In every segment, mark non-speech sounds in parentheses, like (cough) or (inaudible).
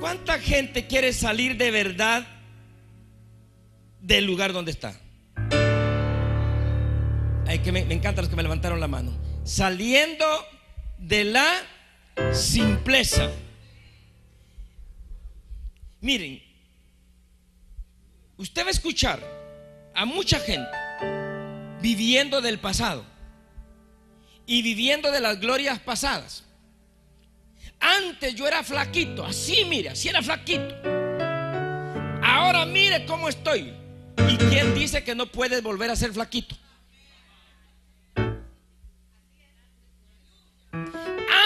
¿Cuánta gente quiere salir de verdad del lugar donde está? Ay, que me, me encantan los que me levantaron la mano. Saliendo de la simpleza. Miren, usted va a escuchar a mucha gente viviendo del pasado y viviendo de las glorias pasadas. Antes yo era flaquito, así mire, así era flaquito. Ahora mire cómo estoy. ¿Y quién dice que no puedes volver a ser flaquito?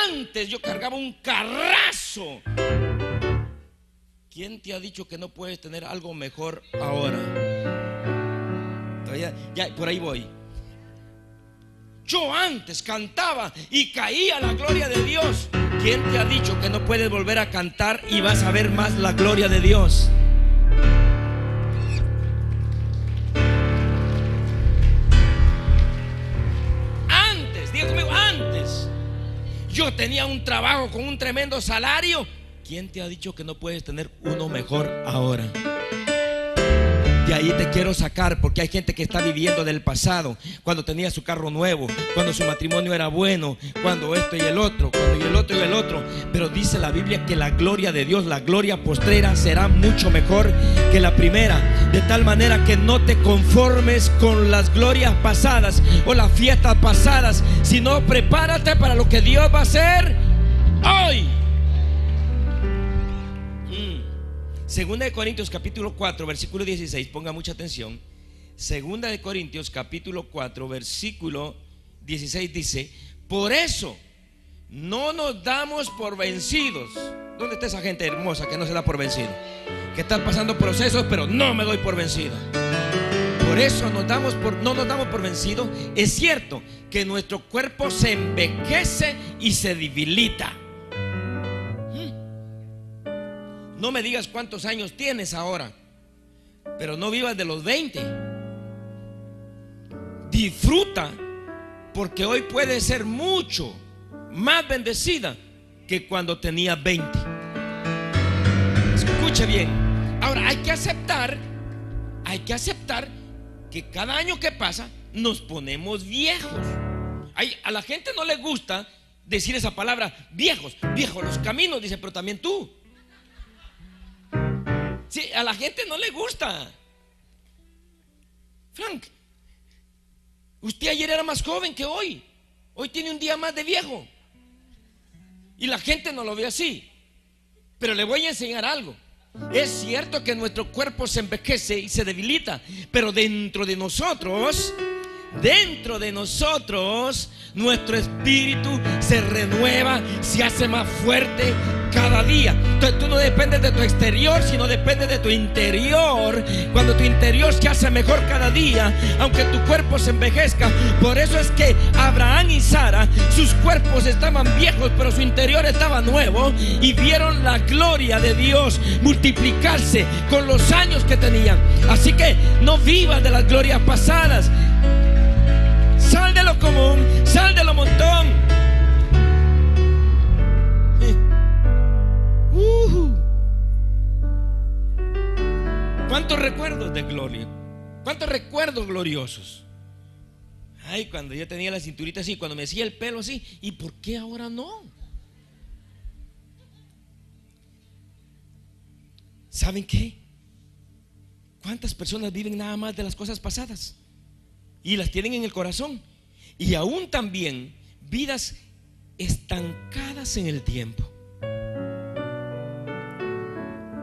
Antes yo cargaba un carrazo. ¿Quién te ha dicho que no puedes tener algo mejor ahora? Todavía, ya, por ahí voy. Yo antes cantaba y caía la gloria de Dios. ¿Quién te ha dicho que no puedes volver a cantar y vas a ver más la gloria de Dios? Antes, diga conmigo, antes. Yo tenía un trabajo con un tremendo salario. ¿Quién te ha dicho que no puedes tener uno mejor ahora? Ahí te quiero sacar porque hay gente que está viviendo del pasado, cuando tenía su carro nuevo, cuando su matrimonio era bueno, cuando esto y el otro, cuando y el otro y el otro. Pero dice la Biblia que la gloria de Dios, la gloria postrera será mucho mejor que la primera. De tal manera que no te conformes con las glorias pasadas o las fiestas pasadas, sino prepárate para lo que Dios va a hacer hoy. Segunda de Corintios capítulo 4, versículo 16, ponga mucha atención. Segunda de Corintios capítulo 4, versículo 16 dice, por eso no nos damos por vencidos. ¿Dónde está esa gente hermosa que no se da por vencido? Que están pasando procesos, pero no me doy por vencido. Por eso no nos damos por vencidos. Es cierto que nuestro cuerpo se envejece y se debilita. No me digas cuántos años tienes ahora, pero no vivas de los 20. Disfruta, porque hoy puede ser mucho más bendecida que cuando tenía 20. Escuche bien. Ahora hay que aceptar, hay que aceptar que cada año que pasa nos ponemos viejos. a la gente no le gusta decir esa palabra, viejos, viejos los caminos, dice, pero también tú. Sí, a la gente no le gusta. Frank, usted ayer era más joven que hoy. Hoy tiene un día más de viejo. Y la gente no lo ve así. Pero le voy a enseñar algo. Es cierto que nuestro cuerpo se envejece y se debilita, pero dentro de nosotros, dentro de nosotros, nuestro espíritu se renueva, se hace más fuerte, cada día. Entonces tú no dependes de tu exterior, sino dependes de tu interior. Cuando tu interior se hace mejor cada día, aunque tu cuerpo se envejezca. Por eso es que Abraham y Sara, sus cuerpos estaban viejos, pero su interior estaba nuevo y vieron la gloria de Dios multiplicarse con los años que tenían. Así que no vivas de las glorias pasadas. Sal de lo común, sal de lo montón. ¿Cuántos recuerdos de gloria? ¿Cuántos recuerdos gloriosos? Ay, cuando yo tenía la cinturita así, cuando me hacía el pelo así, ¿y por qué ahora no? ¿Saben qué? ¿Cuántas personas viven nada más de las cosas pasadas? Y las tienen en el corazón. Y aún también vidas estancadas en el tiempo.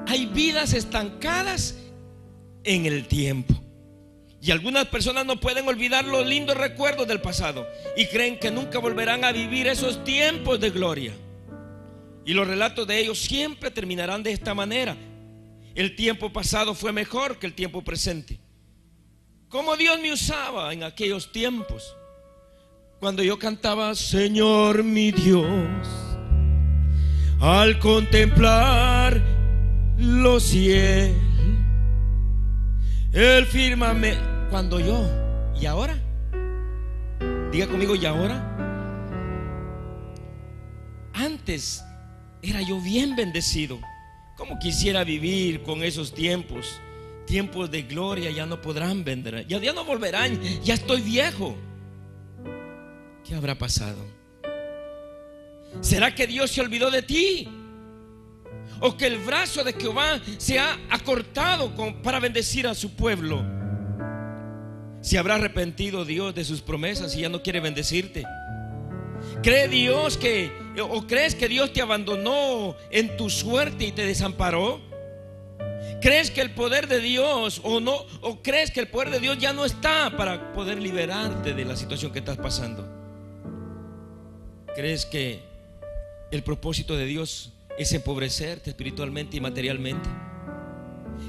Hay vidas estancadas en el tiempo. Y algunas personas no pueden olvidar los lindos recuerdos del pasado y creen que nunca volverán a vivir esos tiempos de gloria. Y los relatos de ellos siempre terminarán de esta manera. El tiempo pasado fue mejor que el tiempo presente. Como Dios me usaba en aquellos tiempos. Cuando yo cantaba, Señor mi Dios, al contemplar los cielos el firmamento. Cuando yo, ¿y ahora? Diga conmigo, ¿y ahora? Antes era yo bien bendecido. Como quisiera vivir con esos tiempos? Tiempos de gloria ya no podrán vender, ya, ya no volverán, ya estoy viejo. ¿Qué habrá pasado? ¿Será que Dios se olvidó de ti? ¿O que el brazo de Jehová se ha acortado para bendecir a su pueblo? ¿Se habrá arrepentido Dios de sus promesas y ya no quiere bendecirte? ¿Cree Dios que o crees que Dios te abandonó en tu suerte y te desamparó? ¿Crees que el poder de Dios o no o crees que el poder de Dios ya no está para poder liberarte de la situación que estás pasando? ¿Crees que el propósito de Dios es empobrecerte espiritualmente y materialmente?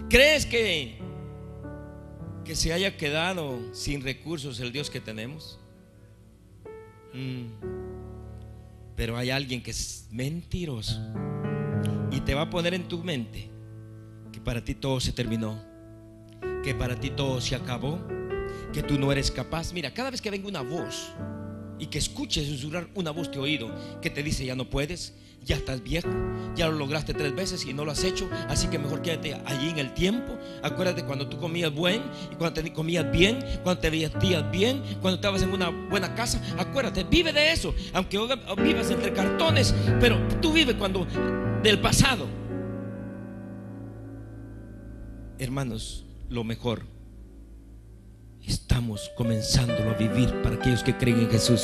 ¿Crees que que se haya quedado sin recursos el Dios que tenemos? Mm. Pero hay alguien que es mentiroso y te va a poner en tu mente que para ti todo se terminó, que para ti todo se acabó, que tú no eres capaz. Mira, cada vez que venga una voz y que escuches susurrar una voz de oído que te dice ya no puedes, ya estás viejo, ya lo lograste tres veces y no lo has hecho, así que mejor quédate allí en el tiempo. Acuérdate cuando tú comías buen y cuando te comías bien, cuando te vestías bien, cuando estabas en una buena casa. Acuérdate, vive de eso, aunque vivas entre cartones, pero tú vive cuando del pasado. Hermanos, lo mejor estamos comenzándolo a vivir para aquellos que creen en Jesús.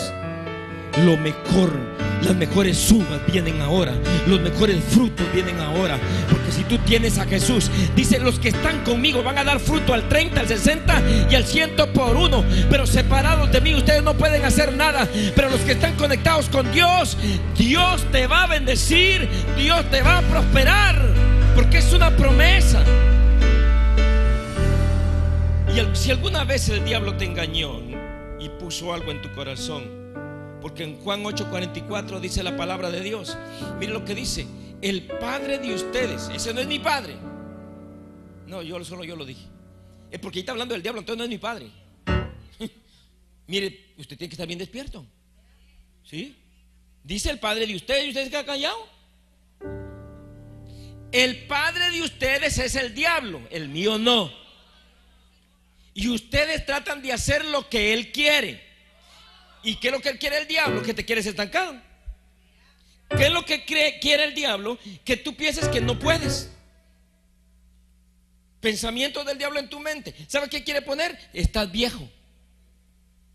Lo mejor, las mejores uvas vienen ahora, los mejores frutos vienen ahora. Porque si tú tienes a Jesús, dice, los que están conmigo van a dar fruto al 30, al 60 y al 100 por uno. Pero separados de mí, ustedes no pueden hacer nada. Pero los que están conectados con Dios, Dios te va a bendecir, Dios te va a prosperar. Porque es una promesa. Si alguna vez el diablo te engañó y puso algo en tu corazón, porque en Juan 8:44 dice la palabra de Dios. Mire lo que dice. El padre de ustedes. Ese no es mi padre. No, yo solo yo lo dije. Es porque ahí está hablando del diablo, entonces no es mi padre. (laughs) Mire, usted tiene que estar bien despierto. ¿Sí? Dice el padre de ustedes y ustedes que callado. El padre de ustedes es el diablo, el mío no. Y ustedes tratan de hacer lo que él quiere. ¿Y qué es lo que quiere el diablo? Que te quieres estancado. ¿Qué es lo que quiere el diablo? Que tú pienses que no puedes. Pensamiento del diablo en tu mente. ¿Sabes qué quiere poner? Estás viejo.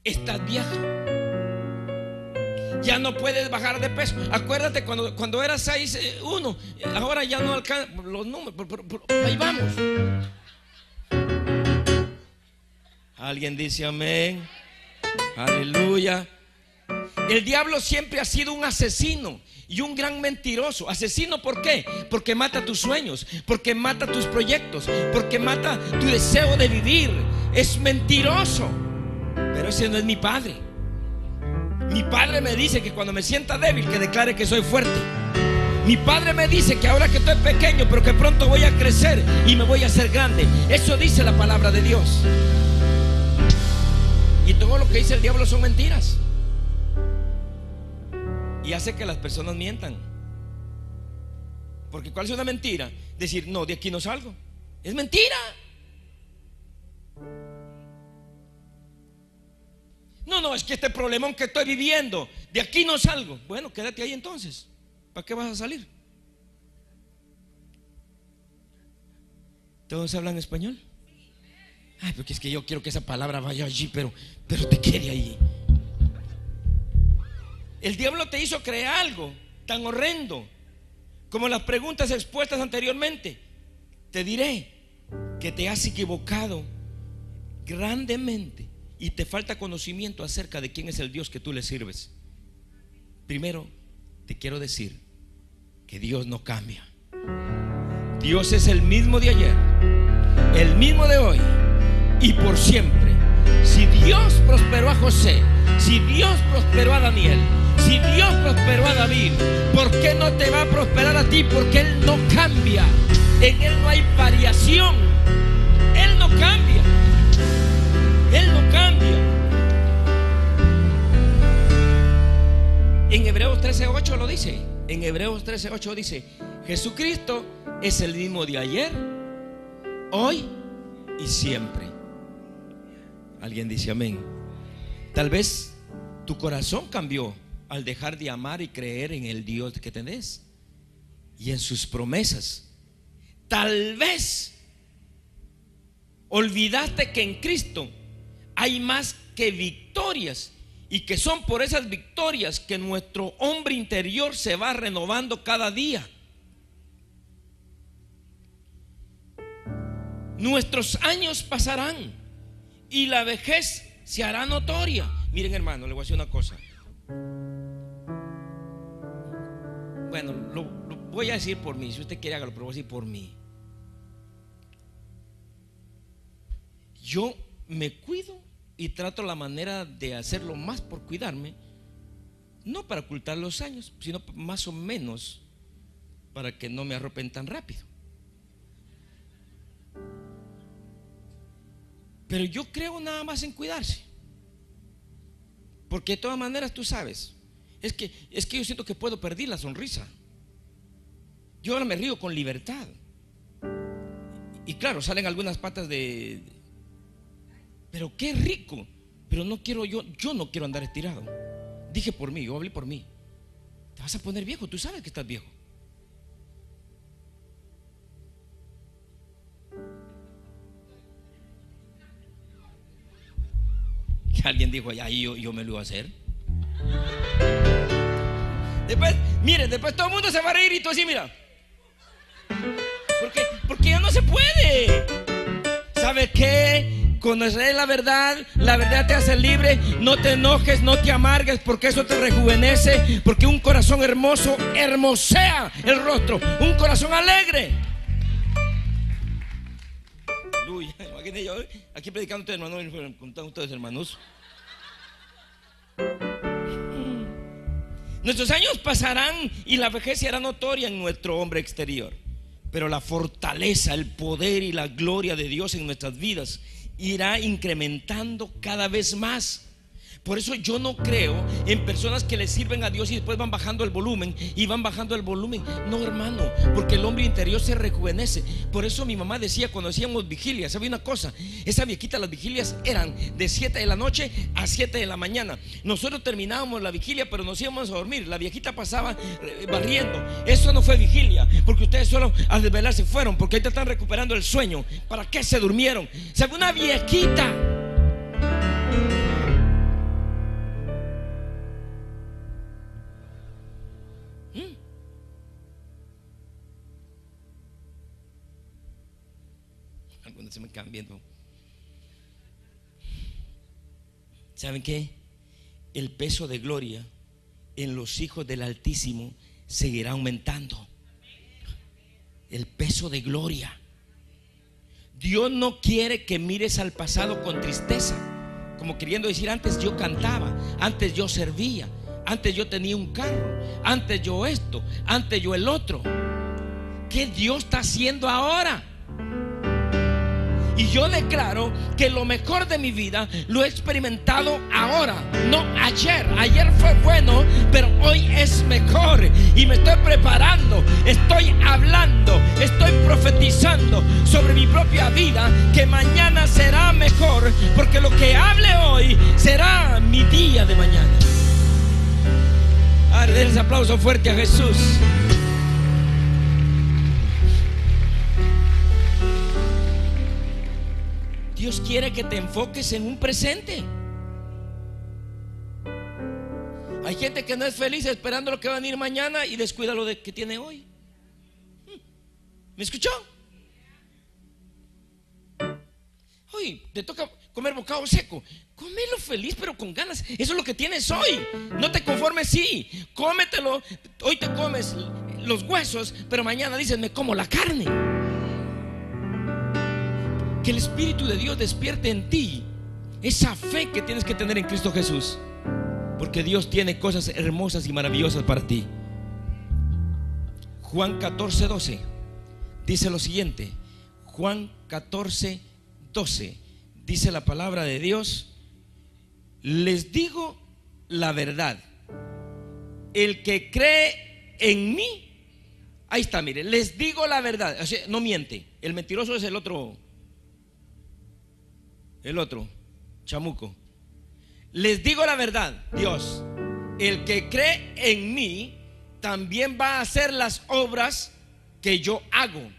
Estás viejo. Ya no puedes bajar de peso. Acuérdate cuando, cuando eras 6, 1. Eh, ahora ya no alcanza los números. Ahí vamos. Alguien dice amén. Aleluya. El diablo siempre ha sido un asesino y un gran mentiroso. Asesino, ¿por qué? Porque mata tus sueños, porque mata tus proyectos, porque mata tu deseo de vivir. Es mentiroso. Pero ese no es mi padre. Mi padre me dice que cuando me sienta débil, que declare que soy fuerte. Mi padre me dice que ahora que estoy pequeño, pero que pronto voy a crecer y me voy a hacer grande. Eso dice la palabra de Dios. Y todo lo que dice el diablo son mentiras. Y hace que las personas mientan. Porque ¿cuál es una mentira? Decir, no, de aquí no salgo. Es mentira. No, no, es que este problemón que estoy viviendo, de aquí no salgo. Bueno, quédate ahí entonces. ¿Para qué vas a salir? ¿Todos hablan español? Ay, porque es que yo quiero que esa palabra vaya allí, pero, pero te quiere ahí. El diablo te hizo creer algo tan horrendo como las preguntas expuestas anteriormente. Te diré que te has equivocado grandemente y te falta conocimiento acerca de quién es el Dios que tú le sirves. Primero, te quiero decir que Dios no cambia. Dios es el mismo de ayer, el mismo de hoy y por siempre. Si Dios prosperó a José, si Dios prosperó a Daniel, si Dios prosperó a David, ¿por qué no te va a prosperar a ti? Porque Él no cambia. En Él no hay variación. Él no cambia. Él no cambia. En Hebreos 13:8 lo dice. En Hebreos 13:8 dice, Jesucristo es el mismo de ayer, hoy y siempre. Alguien dice amén. Tal vez tu corazón cambió al dejar de amar y creer en el Dios que tenés y en sus promesas. Tal vez olvidaste que en Cristo hay más que victorias y que son por esas victorias que nuestro hombre interior se va renovando cada día. Nuestros años pasarán y la vejez se hará notoria. Miren hermano, le voy a decir una cosa. Bueno, lo, voy a decir por mí. Si usted quiere hágalo, pero voy a decir por mí. Yo me cuido y trato la manera de hacerlo más por cuidarme, no para ocultar los años, sino más o menos para que no me arropen tan rápido. Pero yo creo nada más en cuidarse. Porque de todas maneras tú sabes, es que, es que yo siento que puedo perder la sonrisa. Yo ahora me río con libertad. Y claro, salen algunas patas de... Pero qué rico. Pero no quiero yo, yo no quiero andar estirado. Dije por mí, yo hablé por mí. Te vas a poner viejo, tú sabes que estás viejo. (laughs) alguien dijo, ya, yo, yo me lo iba a hacer. Después, mire, después todo el mundo se va a reír y tú así, mira. Porque, porque ya no se puede. ¿Sabe qué? Conocer la verdad, la verdad te hace libre. No te enojes, no te amargues, porque eso te rejuvenece. Porque un corazón hermoso hermosea el rostro. Un corazón alegre. Yo aquí predicando ustedes, hermanos, contando ustedes, hermanos. Nuestros años pasarán y la vejez será notoria en nuestro hombre exterior. Pero la fortaleza, el poder y la gloria de Dios en nuestras vidas irá incrementando cada vez más. Por eso yo no creo en personas que le sirven a Dios y después van bajando el volumen y van bajando el volumen. No, hermano, porque el hombre interior se rejuvenece. Por eso mi mamá decía cuando hacíamos vigilias, ¿sabía una cosa? Esa viejita, las vigilias eran de 7 de la noche a 7 de la mañana. Nosotros terminábamos la vigilia, pero nos íbamos a dormir. La viejita pasaba eh, barriendo. Eso no fue vigilia, porque ustedes solo al desvelarse fueron, porque ahorita están recuperando el sueño. ¿Para qué se durmieron? ¿Sabe una viejita? Se me viendo. ¿Saben qué? El peso de gloria en los hijos del Altísimo seguirá aumentando. El peso de gloria. Dios no quiere que mires al pasado con tristeza, como queriendo decir, antes yo cantaba, antes yo servía, antes yo tenía un carro, antes yo esto, antes yo el otro. ¿Qué Dios está haciendo ahora? Y yo declaro que lo mejor de mi vida lo he experimentado ahora, no ayer. Ayer fue bueno, pero hoy es mejor. Y me estoy preparando, estoy hablando, estoy profetizando sobre mi propia vida que mañana será mejor, porque lo que hable hoy será mi día de mañana. Arde ese aplauso fuerte a Jesús. Dios quiere que te enfoques en un presente. Hay gente que no es feliz esperando lo que va a venir mañana y descuida lo de que tiene hoy. ¿Me escuchó? Hoy te toca comer bocado seco. Comelo feliz, pero con ganas. Eso es lo que tienes hoy. No te conformes, sí. Cómetelo. Hoy te comes los huesos, pero mañana dices, me como la carne. Que el Espíritu de Dios despierte en ti esa fe que tienes que tener en Cristo Jesús. Porque Dios tiene cosas hermosas y maravillosas para ti. Juan 14, 12 dice lo siguiente. Juan 14, 12 dice la palabra de Dios. Les digo la verdad. El que cree en mí, Ahí está, mire, les digo la verdad. No miente. El mentiroso es el otro. El otro, chamuco. Les digo la verdad, Dios. El que cree en mí también va a hacer las obras que yo hago.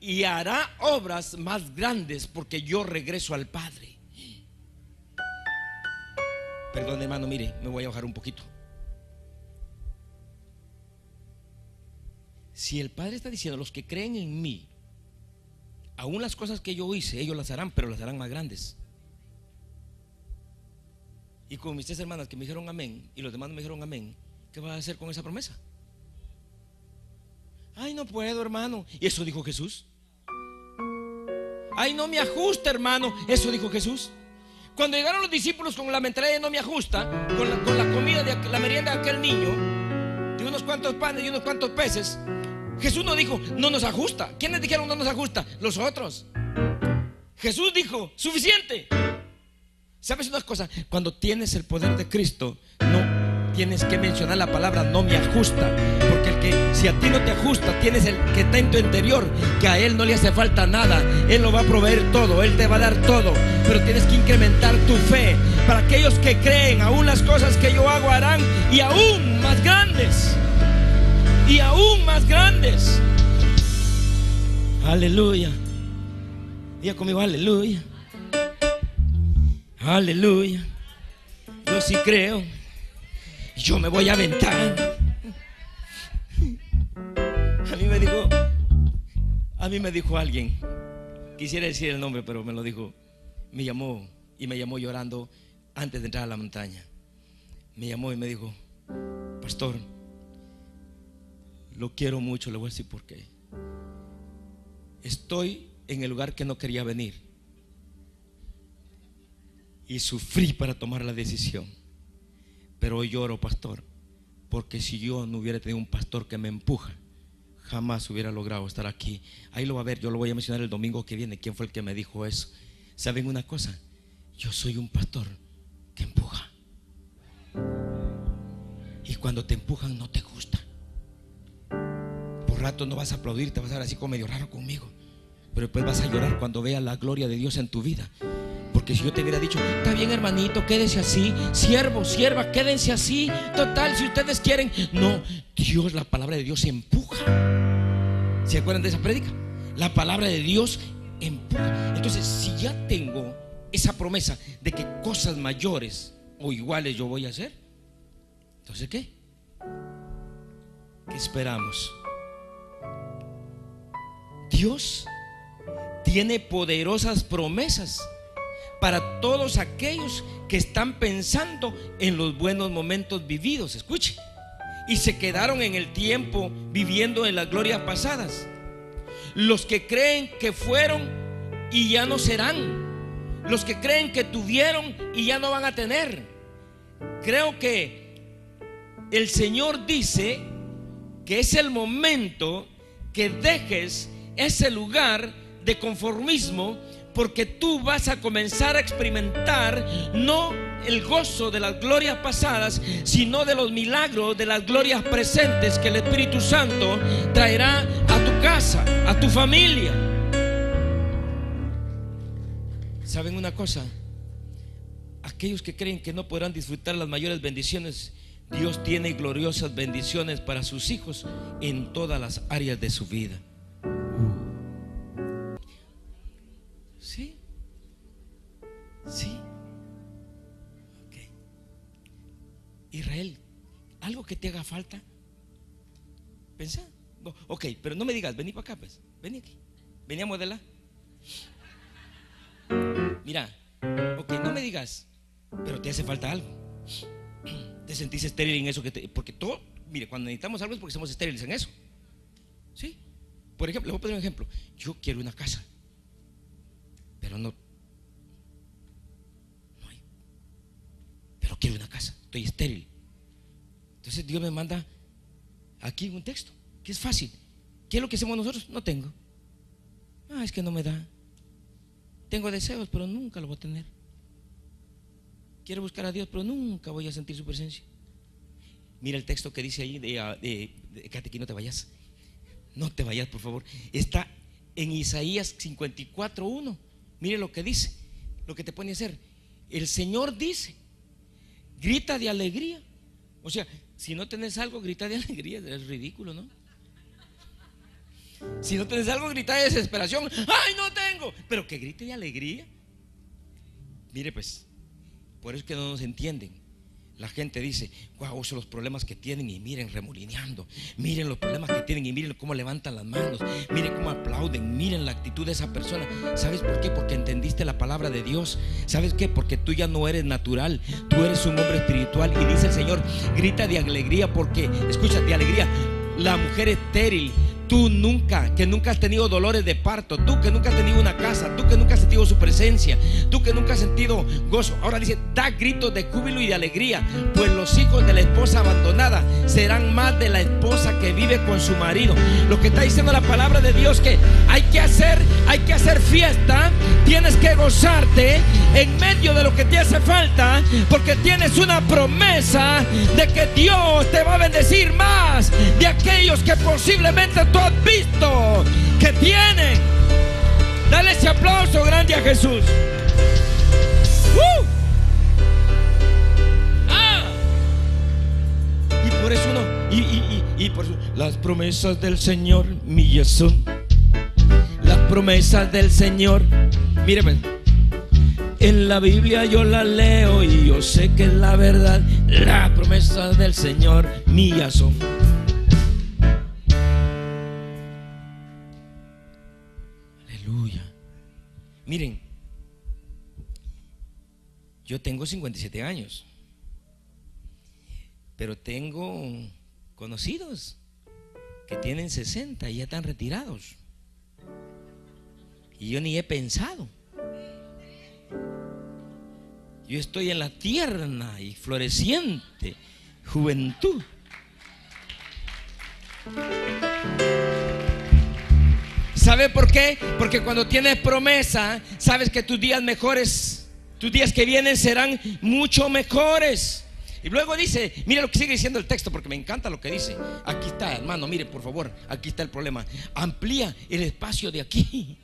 Y hará obras más grandes porque yo regreso al Padre. Perdón, hermano, mire, me voy a bajar un poquito. Si el Padre está diciendo, los que creen en mí, aún las cosas que yo hice, ellos las harán, pero las harán más grandes. Y con mis tres hermanas que me dijeron amén y los demás me dijeron amén, ¿qué va a hacer con esa promesa? Ay, no puedo, hermano. ¿Y eso dijo Jesús? Ay, no me ajusta, hermano. Eso dijo Jesús. Cuando llegaron los discípulos con la mentalidad de no me ajusta, con la, comida de la merienda de aquel niño, de unos cuantos panes y unos cuantos peces, Jesús no dijo, no nos ajusta. ¿Quiénes dijeron no nos ajusta? Los otros. Jesús dijo, suficiente. ¿Sabes una cosa? Cuando tienes el poder de Cristo, no tienes que mencionar la palabra no me ajusta. Porque si a ti no te ajusta, tienes el que está en tu interior, que a él no le hace falta nada. Él lo va a proveer todo, él te va a dar todo. Pero tienes que incrementar tu fe. Para aquellos que creen, aún las cosas que yo hago harán y aún más grandes. Y aún más grandes. Aleluya. Diga conmigo, aleluya. Aleluya. Yo sí creo yo me voy a aventar. A mí me dijo, a mí me dijo alguien, quisiera decir el nombre, pero me lo dijo, me llamó y me llamó llorando antes de entrar a la montaña. Me llamó y me dijo, pastor, lo quiero mucho, le voy a decir por qué. Estoy en el lugar que no quería venir y sufrí para tomar la decisión. Pero hoy lloro, pastor, porque si yo no hubiera tenido un pastor que me empuja, jamás hubiera logrado estar aquí. Ahí lo va a ver, yo lo voy a mencionar el domingo que viene, quién fue el que me dijo eso. ¿Saben una cosa? Yo soy un pastor que empuja. Y cuando te empujan no te gusta. Rato no vas a aplaudir, te vas a ver así como medio raro conmigo. Pero después vas a llorar cuando veas la gloria de Dios en tu vida. Porque si yo te hubiera dicho, está bien hermanito, quédese así, siervo, sierva, quédense así, total, si ustedes quieren. No, Dios, la palabra de Dios empuja. ¿Se acuerdan de esa prédica? La palabra de Dios empuja. Entonces, si ya tengo esa promesa de que cosas mayores o iguales yo voy a hacer, entonces ¿qué? ¿Qué esperamos? Dios tiene poderosas promesas para todos aquellos que están pensando en los buenos momentos vividos. Escuche. Y se quedaron en el tiempo viviendo en las glorias pasadas. Los que creen que fueron y ya no serán. Los que creen que tuvieron y ya no van a tener. Creo que el Señor dice que es el momento que dejes ese lugar de conformismo porque tú vas a comenzar a experimentar no el gozo de las glorias pasadas, sino de los milagros, de las glorias presentes que el Espíritu Santo traerá a tu casa, a tu familia. ¿Saben una cosa? Aquellos que creen que no podrán disfrutar las mayores bendiciones, Dios tiene gloriosas bendiciones para sus hijos en todas las áreas de su vida. ¿Sí? ¿Sí? Ok. Israel, ¿algo que te haga falta? Pensa. Ok, pero no me digas, vení para acá, pues. Vení aquí. Vení a modelar. Mira, ok, no me digas, pero te hace falta algo. Te sentís estéril en eso que te. Porque todo, mire, cuando necesitamos algo es porque somos estériles en eso. ¿Sí? Por ejemplo, le voy a poner un ejemplo. Yo quiero una casa pero no, no hay. Pero quiero una casa, estoy estéril. Entonces Dios me manda aquí un texto, que es fácil. ¿Qué es lo que hacemos nosotros? No tengo. Ah, es que no me da. Tengo deseos, pero nunca lo voy a tener. Quiero buscar a Dios, pero nunca voy a sentir su presencia. Mira el texto que dice ahí de, de, de, no te vayas. No te vayas, por favor. Está en Isaías 54.1. Mire lo que dice, lo que te pone a hacer. El Señor dice, grita de alegría. O sea, si no tenés algo, grita de (laughs) alegría. Es ridículo, ¿no? Si no tenés algo, grita de desesperación. ¡Ay, no tengo! Pero que grite de alegría. Mire, pues, por eso es que no nos entienden. La gente dice, wow, son los problemas que tienen y miren remolineando. Miren los problemas que tienen y miren cómo levantan las manos. Miren cómo aplauden. Miren la actitud de esa persona. ¿Sabes por qué? Porque entendiste la palabra de Dios. ¿Sabes qué? Porque tú ya no eres natural. Tú eres un hombre espiritual. Y dice el Señor, grita de alegría porque, escucha, de alegría. La mujer estéril Tú nunca, que nunca has tenido dolores de parto, tú que nunca has tenido una casa, tú que nunca has sentido su presencia, tú que nunca has sentido gozo. Ahora dice, da gritos de júbilo y de alegría, pues los hijos de la esposa abandonada serán más de la esposa que vive con su marido. Lo que está diciendo la palabra de Dios que hay que hacer, hay que hacer fiesta, tienes que gozarte en medio de lo que te hace falta, porque tienes una promesa de que Dios te va a bendecir más de aquellos que posiblemente tú has visto que tienen. Dale ese aplauso grande a Jesús. ¡Uh! Ah. Y por eso no. Y, por eso, las promesas del Señor mías son. Las promesas del Señor. Míreme. En la Biblia yo la leo y yo sé que es la verdad. Las promesas del Señor mías son. Miren, yo tengo 57 años, pero tengo conocidos que tienen 60 y ya están retirados. Y yo ni he pensado. Yo estoy en la tierna y floreciente juventud. ¿Sabe por qué? Porque cuando tienes promesa, sabes que tus días mejores, tus días que vienen serán mucho mejores. Y luego dice, mire lo que sigue diciendo el texto, porque me encanta lo que dice. Aquí está, hermano, mire, por favor, aquí está el problema. Amplía el espacio de aquí.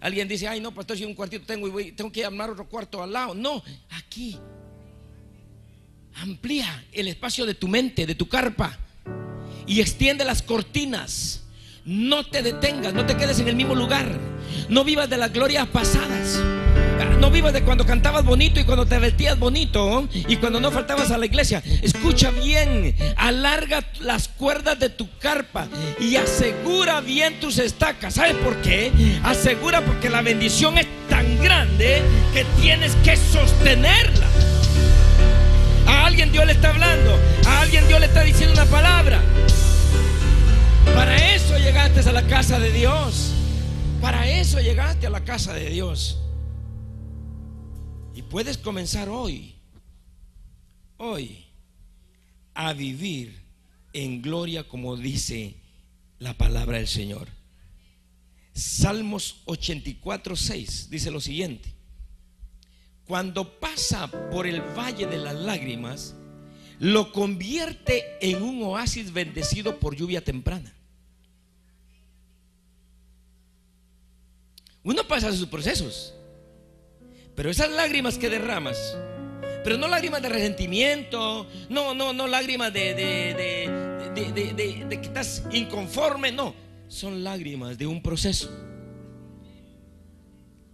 Alguien dice, ay, no, pastor, si un cuartito tengo y tengo que armar otro cuarto al lado. No, aquí. Amplía el espacio de tu mente, de tu carpa. Y extiende las cortinas no te detengas, no te quedes en el mismo lugar. No vivas de las glorias pasadas. No vivas de cuando cantabas bonito y cuando te vestías bonito y cuando no faltabas a la iglesia. Escucha bien, alarga las cuerdas de tu carpa y asegura bien tus estacas. ¿Sabes por qué? Asegura porque la bendición es tan grande que tienes que sostenerla. A alguien Dios le está hablando, a alguien Dios le está diciendo una palabra. Para eso llegaste a la casa de Dios. Para eso llegaste a la casa de Dios. Y puedes comenzar hoy, hoy, a vivir en gloria como dice la palabra del Señor. Salmos 84, 6 dice lo siguiente. Cuando pasa por el valle de las lágrimas, lo convierte en un oasis bendecido por lluvia temprana. Uno pasa sus procesos, pero esas lágrimas que derramas, pero no lágrimas de resentimiento, no, no, no lágrimas de, de, que estás inconforme, no, son lágrimas de un proceso.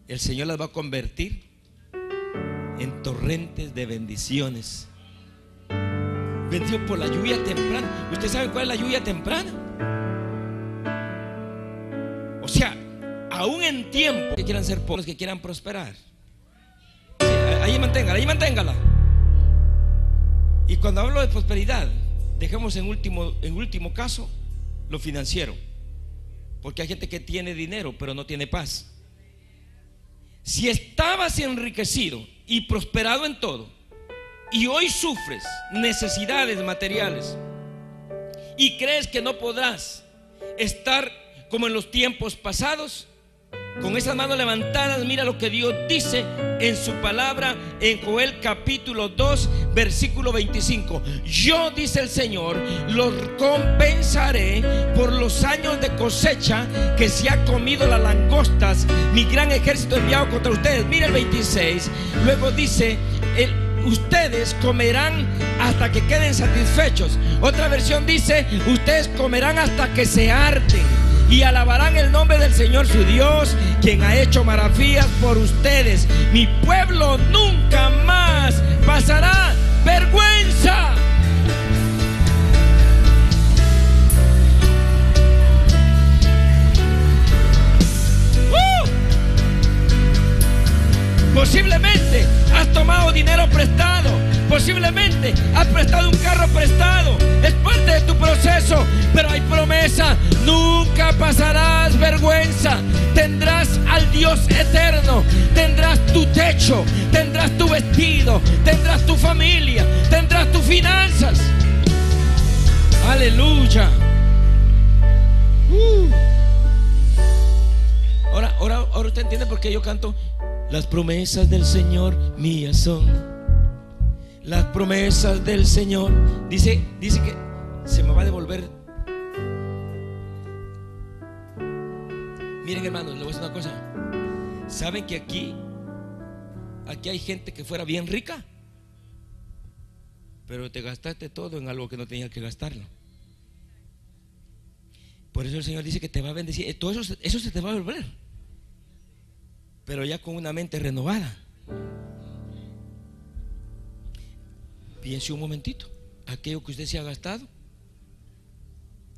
El Señor las va a convertir en torrentes de bendiciones Vendió por la lluvia temprana. ¿Usted sabe cuál es la lluvia temprana? O sea, aún en tiempo que quieran ser pobres, que quieran prosperar. ahí manténgala, ahí manténgala. Y cuando hablo de prosperidad, dejemos en último, en último caso lo financiero. Porque hay gente que tiene dinero, pero no tiene paz. Si estabas enriquecido y prosperado en todo, y hoy sufres necesidades materiales y crees que no podrás estar como en los tiempos pasados, con esas manos levantadas, mira lo que Dios dice en su palabra en Joel capítulo 2, versículo 25. Yo, dice el Señor, los compensaré por los años de cosecha que se ha comido las langostas, mi gran ejército enviado contra ustedes. Mire el 26. Luego dice, el, ustedes comerán hasta que queden satisfechos. Otra versión dice, ustedes comerán hasta que se harten y alabarán el nombre del Señor su Dios, quien ha hecho maravillas por ustedes. Mi pueblo nunca más pasará vergüenza. Posiblemente has tomado dinero prestado. Posiblemente has prestado un carro prestado. Es parte de tu proceso. Pero hay promesa. Nunca pasarás vergüenza. Tendrás al Dios eterno. Tendrás tu techo. Tendrás tu vestido. Tendrás tu familia. Tendrás tus finanzas. Aleluya. Uh. Ahora, ahora, ahora usted entiende por qué yo canto. Las promesas del Señor mías son las promesas del Señor. Dice, dice que se me va a devolver. Miren hermanos, le voy a decir una cosa. ¿Saben que aquí, aquí hay gente que fuera bien rica? Pero te gastaste todo en algo que no tenías que gastarlo. Por eso el Señor dice que te va a bendecir. Todo eso, eso se te va a devolver. Pero ya con una mente renovada. Piense un momentito, aquello que usted se ha gastado.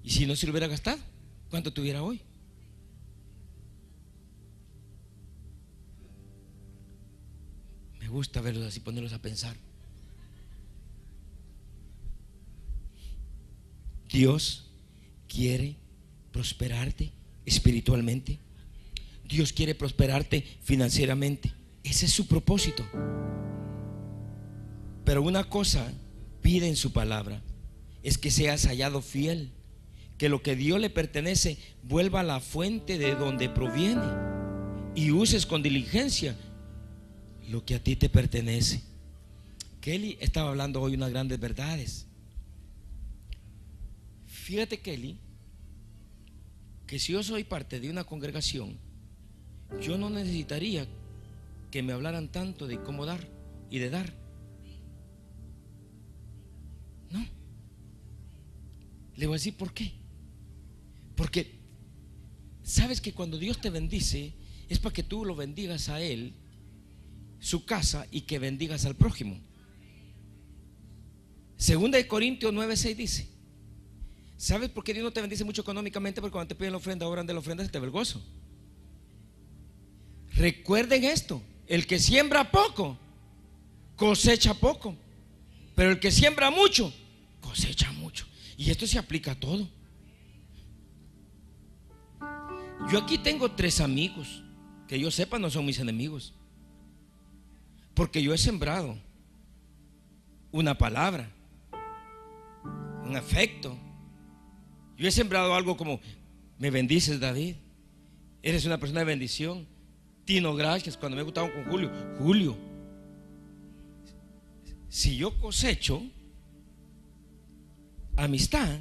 Y si no se lo hubiera gastado, ¿cuánto tuviera hoy? Me gusta verlos así, ponerlos a pensar. Dios quiere prosperarte espiritualmente. Dios quiere prosperarte financieramente. Ese es su propósito. Pero una cosa pide en su palabra, es que seas hallado fiel, que lo que Dios le pertenece vuelva a la fuente de donde proviene y uses con diligencia lo que a ti te pertenece. Kelly estaba hablando hoy unas grandes verdades. Fíjate, Kelly, que si yo soy parte de una congregación, yo no necesitaría que me hablaran tanto de cómo dar y de dar. Le voy a decir por qué. Porque sabes que cuando Dios te bendice es para que tú lo bendigas a Él, su casa y que bendigas al prójimo. Segunda de Corintios 9:6 dice, ¿sabes por qué Dios no te bendice mucho económicamente? Porque cuando te piden la ofrenda, oran de la ofrenda, se te ve el gozo. Recuerden esto, el que siembra poco, cosecha poco, pero el que siembra mucho, cosecha mucho. Y esto se aplica a todo. Yo aquí tengo tres amigos que yo sepa no son mis enemigos. Porque yo he sembrado una palabra, un afecto. Yo he sembrado algo como, me bendices David, eres una persona de bendición. Tino, gracias. Cuando me gustado con Julio, Julio, si yo cosecho, amistad,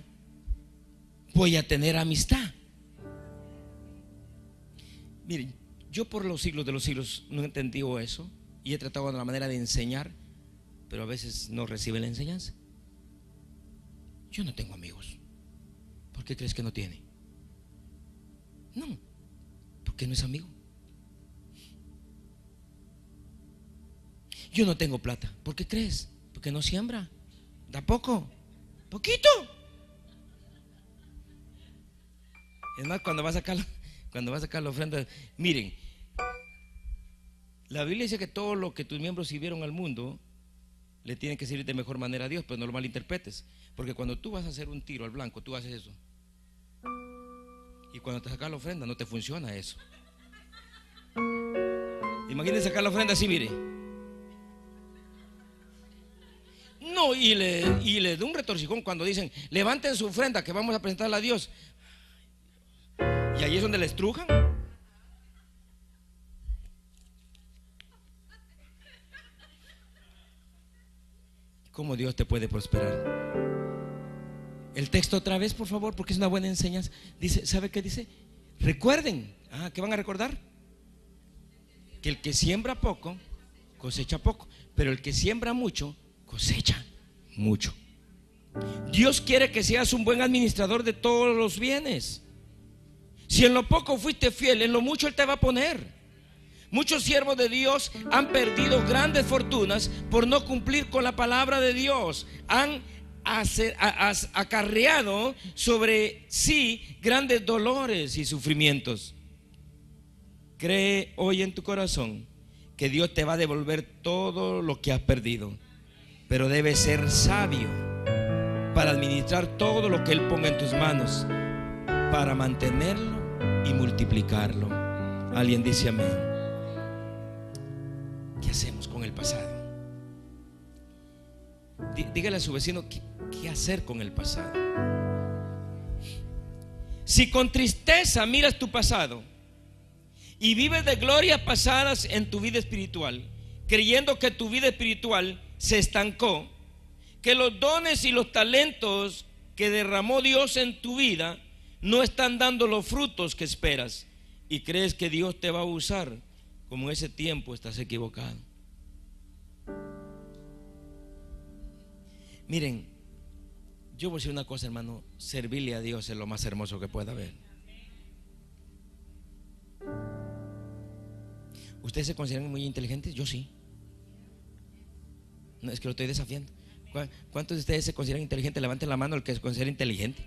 voy a tener amistad. Miren, yo por los siglos de los siglos no he entendido eso y he tratado de la manera de enseñar, pero a veces no recibe la enseñanza. Yo no tengo amigos. ¿Por qué crees que no tiene? No, porque no es amigo. Yo no tengo plata. ¿Por qué crees? Porque no siembra. Da poco. Poquito. Es más, cuando va a sacar, cuando va a sacar la ofrenda, miren, la Biblia dice que todo lo que tus miembros sirvieron al mundo le tienen que servir de mejor manera a Dios, pero no lo malinterpretes. Porque cuando tú vas a hacer un tiro al blanco, tú haces eso. Y cuando te sacas la ofrenda, no te funciona eso. Imagínense sacar la ofrenda así, mire. No, y le, y le da un retorcijón cuando dicen, levanten su ofrenda que vamos a presentarla a Dios. Y ahí es donde le estrujan. cómo Dios te puede prosperar. El texto otra vez, por favor, porque es una buena enseñanza. Dice, ¿sabe qué dice? Recuerden, ah, ¿qué van a recordar? Que el que siembra poco, cosecha poco, pero el que siembra mucho, cosecha mucho. Dios quiere que seas un buen administrador de todos los bienes. Si en lo poco fuiste fiel, en lo mucho Él te va a poner. Muchos siervos de Dios han perdido grandes fortunas por no cumplir con la palabra de Dios. Han acarreado sobre sí grandes dolores y sufrimientos. Cree hoy en tu corazón que Dios te va a devolver todo lo que has perdido, pero debes ser sabio para administrar todo lo que Él ponga en tus manos, para mantenerlo y multiplicarlo. Alguien dice amén. ¿Qué hacemos con el pasado? Dígale a su vecino qué hacer con el pasado. Si con tristeza miras tu pasado y vives de glorias pasadas en tu vida espiritual, creyendo que tu vida espiritual se estancó, que los dones y los talentos que derramó Dios en tu vida no están dando los frutos que esperas y crees que Dios te va a usar, como en ese tiempo estás equivocado. Miren, yo voy a decir una cosa, hermano, servirle a Dios es lo más hermoso que pueda haber. ¿Ustedes se consideran muy inteligentes? Yo sí. No, es que lo estoy desafiando. ¿Cuántos de ustedes se consideran inteligentes? Levanten la mano el que se considera inteligente.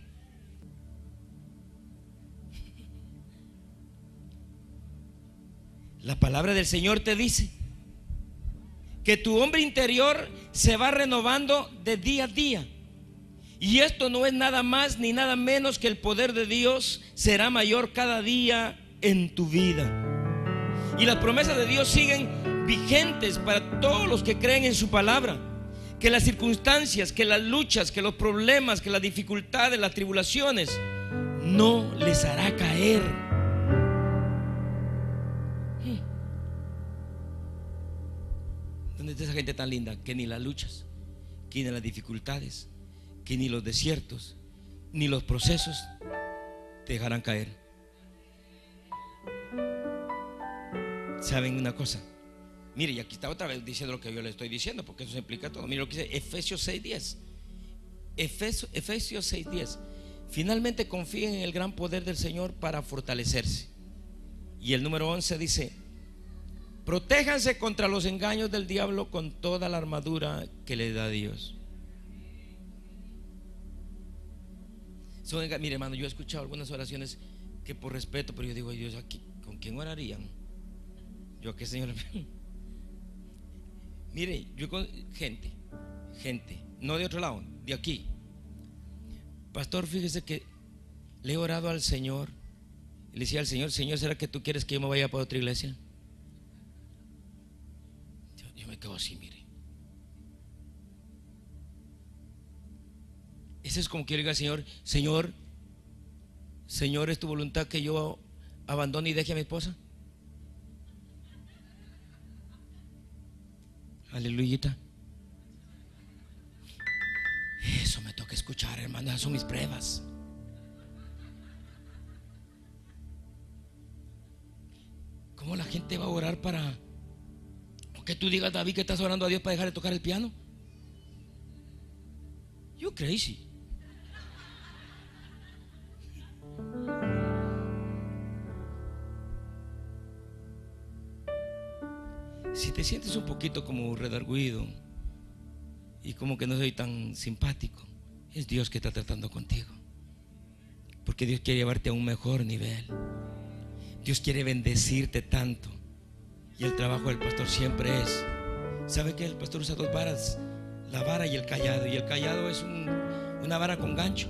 La palabra del Señor te dice que tu hombre interior se va renovando de día a día. Y esto no es nada más ni nada menos que el poder de Dios será mayor cada día en tu vida. Y las promesas de Dios siguen vigentes para todos los que creen en su palabra que las circunstancias, que las luchas, que los problemas, que las dificultades, las tribulaciones, no les hará caer. Hmm. ¿Dónde está esa gente tan linda? Que ni las luchas, que ni las dificultades, que ni los desiertos, ni los procesos te dejarán caer. ¿Saben una cosa? Mire, y aquí está otra vez diciendo lo que yo le estoy diciendo, porque eso se implica todo. Mire lo que dice Efesios 6:10. Efesios, Efesios 6:10. Finalmente confíen en el gran poder del Señor para fortalecerse. Y el número 11 dice, protéjanse contra los engaños del diablo con toda la armadura que le da Dios. mire, hermano, yo he escuchado algunas oraciones que por respeto, pero yo digo, Dios, aquí, ¿con quién orarían? Yo, ¿qué Señor? (laughs) Mire, yo con gente, gente, no de otro lado, de aquí. Pastor, fíjese que le he orado al Señor. Le decía al Señor, Señor, ¿será que tú quieres que yo me vaya para otra iglesia? Yo, me quedo así, mire. Eso es como que diga al Señor, Señor, Señor, ¿es tu voluntad que yo abandone y deje a mi esposa? Aleluya. Eso me toca escuchar, hermano. Esas son mis pruebas. ¿Cómo la gente va a orar para que tú digas, David, que estás orando a Dios para dejar de tocar el piano? You crazy. Si te sientes un poquito como redarguido y como que no soy tan simpático, es Dios que está tratando contigo. Porque Dios quiere llevarte a un mejor nivel. Dios quiere bendecirte tanto. Y el trabajo del pastor siempre es, ¿sabe que el pastor usa dos varas? La vara y el callado. Y el callado es una vara con gancho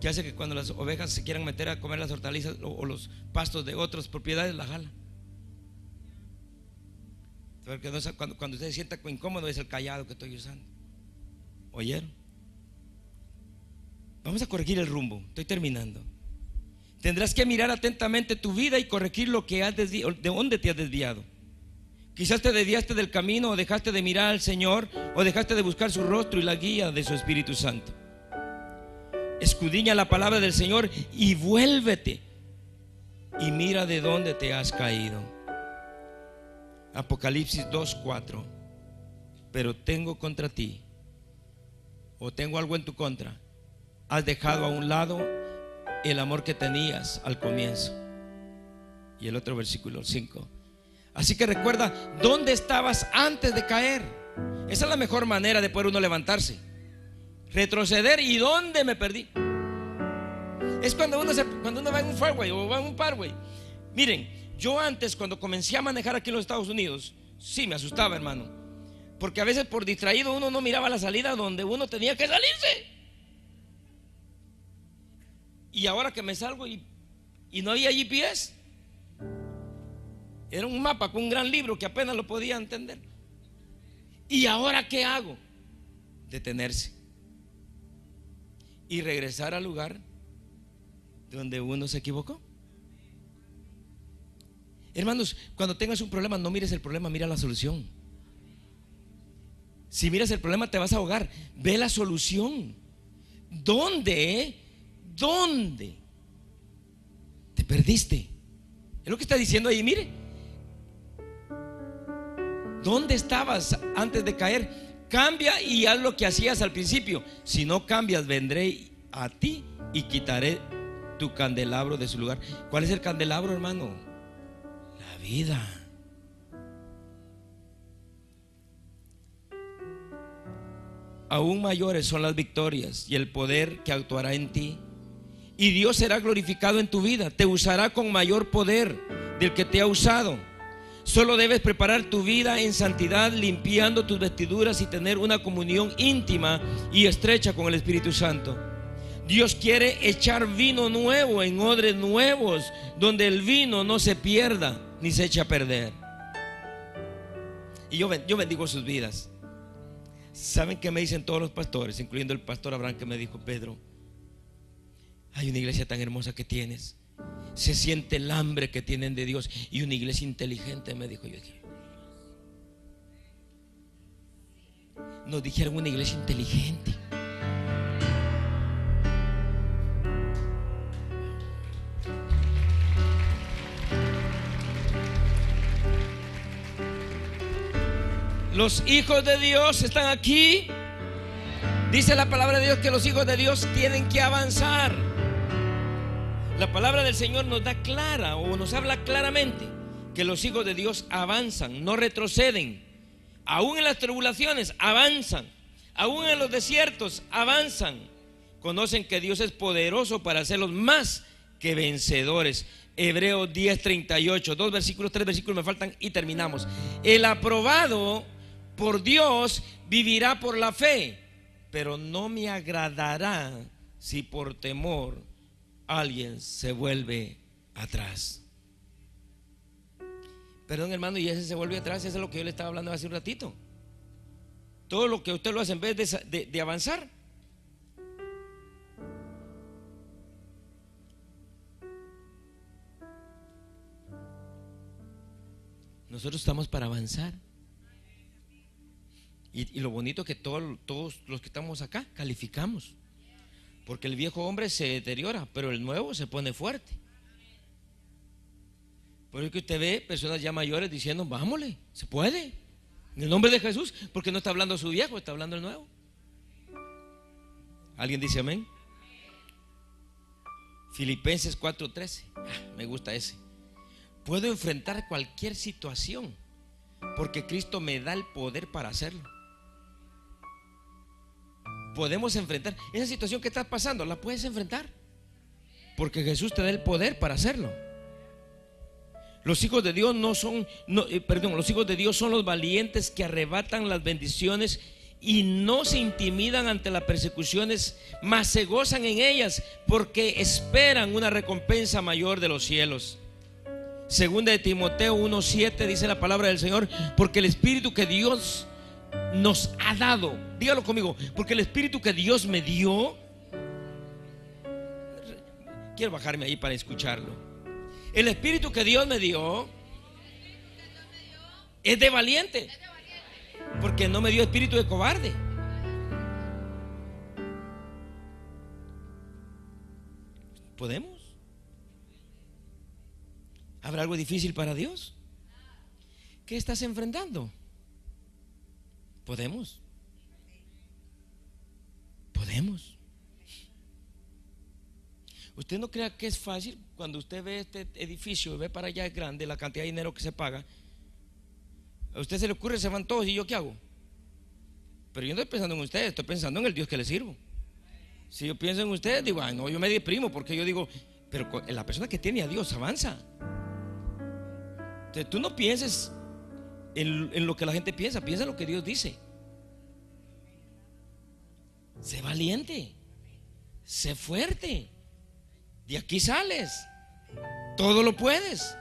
que hace que cuando las ovejas se quieran meter a comer las hortalizas o, o los pastos de otras propiedades, la jala. Porque cuando, usted se sienta incómodo es el callado que estoy usando. ¿Oyeron? Vamos a corregir el rumbo. Estoy terminando. Tendrás que mirar atentamente tu vida y corregir lo que has desviado, de dónde te has desviado. Quizás te desviaste del camino o dejaste de mirar al Señor o dejaste de buscar su rostro y la guía de su Espíritu Santo. Escudriña la palabra del Señor y vuélvete y mira de dónde te has caído. Apocalipsis 2:4. Pero tengo contra ti o tengo algo en tu contra. Has dejado a un lado el amor que tenías al comienzo. Y el otro versículo 5 Así que recuerda dónde estabas antes de caer. Esa es la mejor manera de poder uno levantarse. Retroceder y dónde me perdí. Es cuando uno, uno va en un farway o va en un parway. Miren, yo antes cuando comencé a manejar aquí en los Estados Unidos, sí me asustaba, hermano. Porque a veces por distraído uno no miraba la salida donde uno tenía que salirse. Y ahora que me salgo y, no había GPS, era un mapa con un gran libro que apenas lo podía entender. ¿Y ahora qué hago? Detenerse. Y regresar al lugar donde uno se equivocó. Hermanos, cuando tengas un problema, no mires el problema, mira la solución. Si miras el problema, te vas a ahogar. Ve la solución. ¿Dónde? ¿Dónde? Te perdiste. Es lo que está diciendo ahí. Mire, ¿Dónde estabas antes de caer? Cambia y haz lo que hacías al principio. Si no cambias, vendré a ti y quitaré tu candelabro de su lugar. ¿Cuál es el candelabro, hermano? Vida. Aún mayores son las victorias y el poder que actuará en ti. Y Dios será glorificado en tu vida. Te usará con mayor poder del que te ha usado. Solo debes preparar tu vida en santidad, limpiando tus vestiduras y tener una comunión íntima y estrecha con el Espíritu Santo. Dios quiere echar vino nuevo en odres nuevos, donde el vino no se pierda ni se eche a perder. Y yo, yo bendigo sus vidas. ¿Saben qué me dicen todos los pastores, incluyendo el pastor Abraham que me dijo, Pedro, hay una iglesia tan hermosa que tienes se siente el hambre que tienen de Dios. Y una iglesia inteligente me dijo, yo nos dijeron una iglesia inteligente. Los hijos de Dios están aquí. Dice la palabra de Dios que los hijos de Dios tienen que avanzar. La palabra del Señor nos da clara o nos habla claramente que los hijos de Dios avanzan, no retroceden. Aún en las tribulaciones avanzan. Aún en los desiertos avanzan. Conocen que Dios es poderoso para hacerlos más que vencedores. Hebreos 10:38, dos versículos, tres versículos me faltan y terminamos. El aprobado por Dios vivirá por la fe, pero no me agradará si por temor alguien se vuelve atrás. Perdón hermano, y ese se vuelve atrás, eso es lo que yo le estaba hablando hace un ratito. Todo lo que usted lo hace en vez de, de avanzar. Nosotros estamos para avanzar. Y, lo bonito que todos los que estamos acá calificamos. Porque el viejo hombre se deteriora, pero el nuevo se pone fuerte. Por eso que usted ve personas ya mayores diciendo, vámonos, se puede. En el nombre de Jesús, porque no está hablando su viejo, está hablando el nuevo. ¿Alguien dice amén? Filipenses 4:13. Ah, me gusta ese. Puedo enfrentar cualquier situación porque Cristo me da el poder para hacerlo podemos enfrentar. Esa situación que estás pasando, la puedes enfrentar. Porque Jesús te da el poder para hacerlo. Los hijos de Dios no son, eh, perdón, los hijos de Dios son los valientes que arrebatan las bendiciones y no se intimidan ante las persecuciones, mas se gozan en ellas porque esperan una recompensa mayor de los cielos. Segunda de Timoteo 1:7 dice la palabra del Señor, porque el espíritu que Dios nos ha dado. Dígalo conmigo, porque el Espíritu que Dios me dio, quiero bajarme ahí para escucharlo. El Espíritu que Dios me dio Es de valiente. Porque no me dio espíritu de cobarde. ¿Podemos? ¿Habrá algo difícil para Dios? ¿Qué estás enfrentando? ¿Podemos? ¿Podemos? Usted no crea que es fácil cuando usted ve este edificio y ve para allá es grande la cantidad de dinero que se paga. A usted se le ocurre, se van todos y yo qué hago. Pero yo no estoy pensando en ustedes, estoy pensando en el Dios que le sirvo. Si yo pienso en ustedes, digo, ay, no, yo me deprimo porque yo digo, pero la persona que tiene a Dios avanza. Entonces tú no pienses en, lo que la gente piensa, piensa en lo que Dios dice. Sé valiente, sé fuerte. De aquí sales. Todo lo puedes.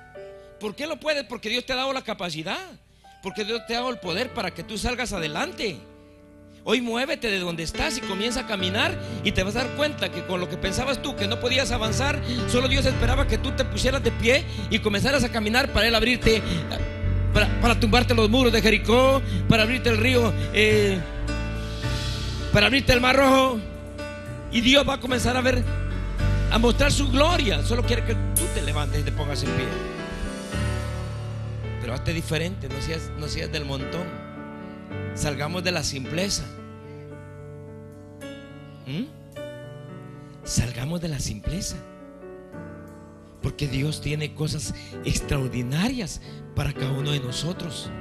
¿Por qué lo puedes? Porque Dios te ha dado la capacidad. Porque Dios te ha dado el poder para que tú salgas adelante. Hoy muévete de donde estás y comienza a caminar y te vas a dar cuenta que con lo que pensabas tú que no podías avanzar, solo Dios esperaba que tú te pusieras de pie y comenzaras a caminar para Él abrirte, para, tumbarte los muros de Jericó, para abrirte el río, eh, para abrirte el mar rojo. Y Dios va a comenzar a ver, a mostrar su gloria. Solo quiere que tú te levantes y te pongas en pie. Pero hazte diferente, no seas, no seas del montón. Salgamos de la simpleza. ¿Mm? Salgamos de la simpleza. Porque Dios tiene cosas extraordinarias para cada uno de nosotros.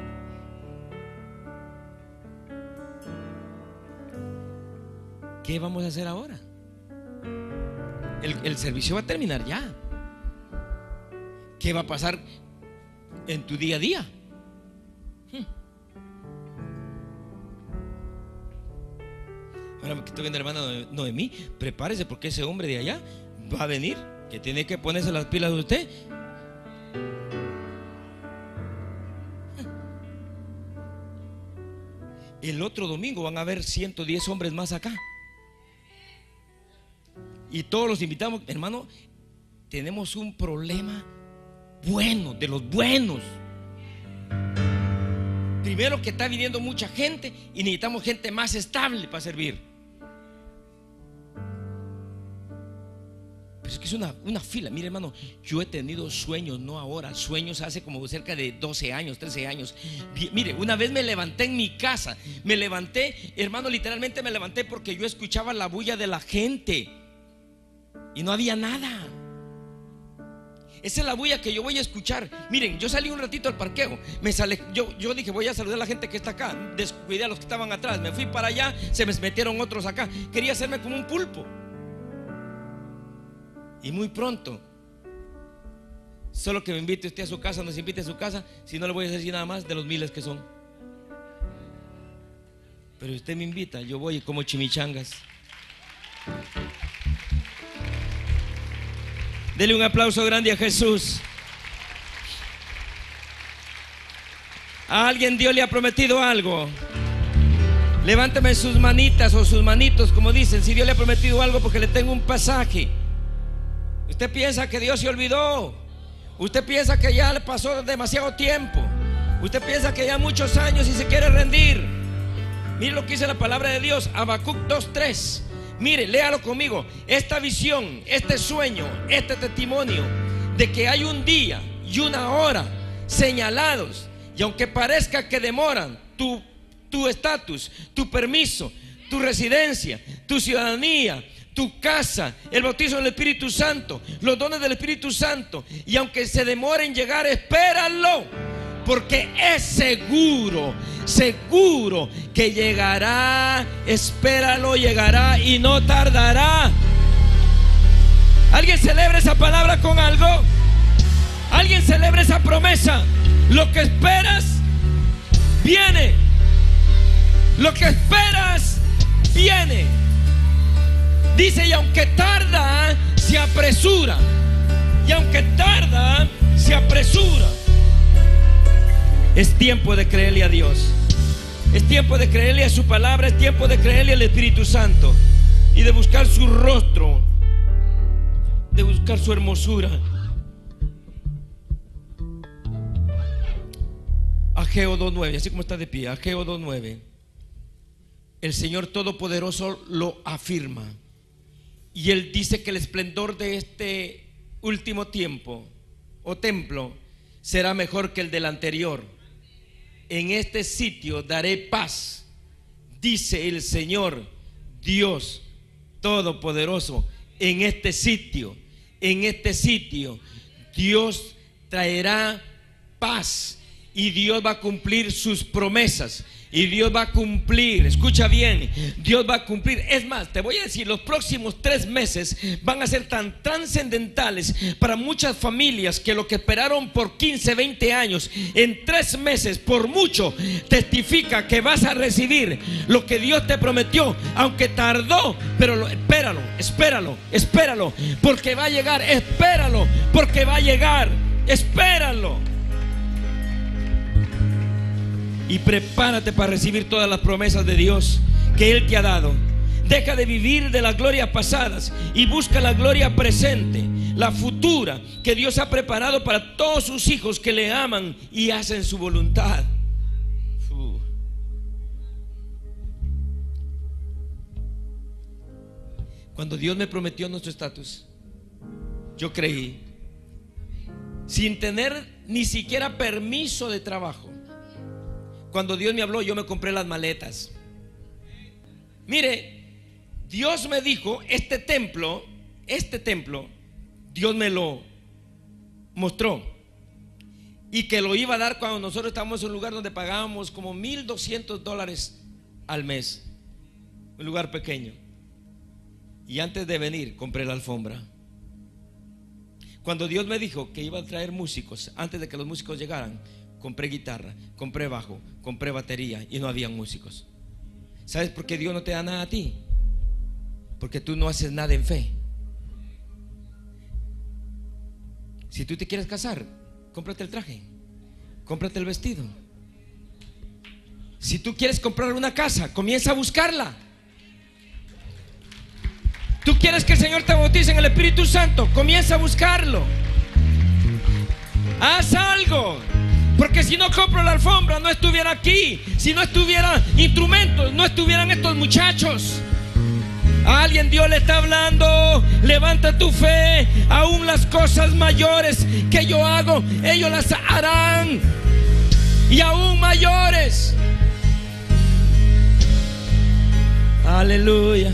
¿Qué vamos a hacer ahora? El, el, servicio va a terminar ya. ¿Qué va a pasar en tu día a día? Ahora que estoy viendo hermana Noemí, prepárese porque ese hombre de allá va a venir, que tiene que ponerse las pilas de usted. El otro domingo van a haber 110 hombres más acá. Y todos los invitamos, hermano, tenemos un problema bueno, de los buenos. Primero que está viniendo mucha gente y necesitamos gente más estable para servir. Es que es una, una, fila. Mire, hermano, yo he tenido sueños, no ahora, sueños hace como cerca de 12 años, 13 años. Mire, una vez me levanté en mi casa, me levanté, hermano, literalmente me levanté porque yo escuchaba la bulla de la gente y no había nada. Esa es la bulla que yo voy a escuchar. Miren, yo salí un ratito al parqueo. Me sale, yo, yo dije, voy a saludar a la gente que está acá. Descuidé a los que estaban atrás. Me fui para allá, se me metieron otros acá. Quería hacerme como un pulpo. Y muy pronto, solo que me invite usted a su casa, nos invite a su casa, si no le voy a decir nada más de los miles que son. Pero usted me invita, yo voy como chimichangas. Dele un aplauso grande a Jesús. A alguien Dios le ha prometido algo. Levánteme sus manitas o sus manitos, como dicen, si Dios le ha prometido algo porque le tengo un pasaje. Usted piensa que Dios se olvidó. Usted piensa que ya le pasó demasiado tiempo. Usted piensa que ya muchos años y se quiere rendir. Mire lo que dice la palabra de Dios, Habacuc 2:3. Mire, léalo conmigo. Esta visión, este sueño, este testimonio de que hay un día y una hora señalados y aunque parezca que demoran tu tu estatus, tu permiso, tu residencia, tu ciudadanía, tu casa, el bautizo del Espíritu Santo, los dones del Espíritu Santo. Y aunque se demore en llegar, espéralo. Porque es seguro, seguro que llegará. Espéralo, llegará y no tardará. ¿Alguien celebra esa palabra con algo? ¿Alguien celebra esa promesa? Lo que esperas, viene. Lo que esperas, viene. Dice, y aunque tarda, se apresura. Y aunque tarda, se apresura. Es tiempo de creerle a Dios. Es tiempo de creerle a su palabra. Es tiempo de creerle al Espíritu Santo. Y de buscar su rostro. De buscar su hermosura. Ageo 2.9, así como está de pie, Ageo 2.9. El Señor Todopoderoso lo afirma. Y Él dice que el esplendor de este último tiempo o templo será mejor que el del anterior. En este sitio daré paz, dice el Señor Dios Todopoderoso. En este sitio, en este sitio, Dios traerá paz y Dios va a cumplir sus promesas. Y Dios va a cumplir, escucha bien, Dios va a cumplir. Es más, te voy a decir, los próximos tres meses van a ser tan trascendentales para muchas familias que lo que esperaron por 15, 20 años, en tres meses, por mucho, testifica que vas a recibir lo que Dios te prometió, aunque tardó, pero espéralo, espéralo, espéralo, porque va a llegar, espéralo, porque va a llegar, espéralo y prepárate para recibir todas las promesas de Dios que Él te ha dado. Deja de vivir de las glorias pasadas y busca la gloria presente, la futura que Dios ha preparado para todos sus hijos que le aman y hacen su voluntad. Cuando Dios me prometió nuestro estatus, yo creí, sin tener ni siquiera permiso de trabajo, cuando Dios me habló, yo me compré las maletas. Mire, Dios me dijo, este templo, este templo, Dios me lo mostró. Y que lo iba a dar cuando nosotros estábamos en un lugar donde pagábamos como 1.200 dólares al mes. Un lugar pequeño. Y antes de venir, compré la alfombra. Cuando Dios me dijo que iba a traer músicos, antes de que los músicos llegaran, compré guitarra, compré bajo, compré batería y no había músicos. ¿Sabes por qué Dios no te da nada a ti? Porque tú no haces nada en fe. Si tú te quieres casar, cómprate el traje, cómprate el vestido. Si tú quieres comprar una casa, comienza a buscarla. Tú quieres que el Señor te bautice en el Espíritu Santo, comienza a buscarlo. Haz algo. Porque si no compro la alfombra, no estuviera aquí. Si no estuvieran instrumentos, no estuvieran estos muchachos. Alguien Dios le está hablando. Levanta tu fe. Aún las cosas mayores que yo hago, ellos las harán. Y aún mayores. Aleluya.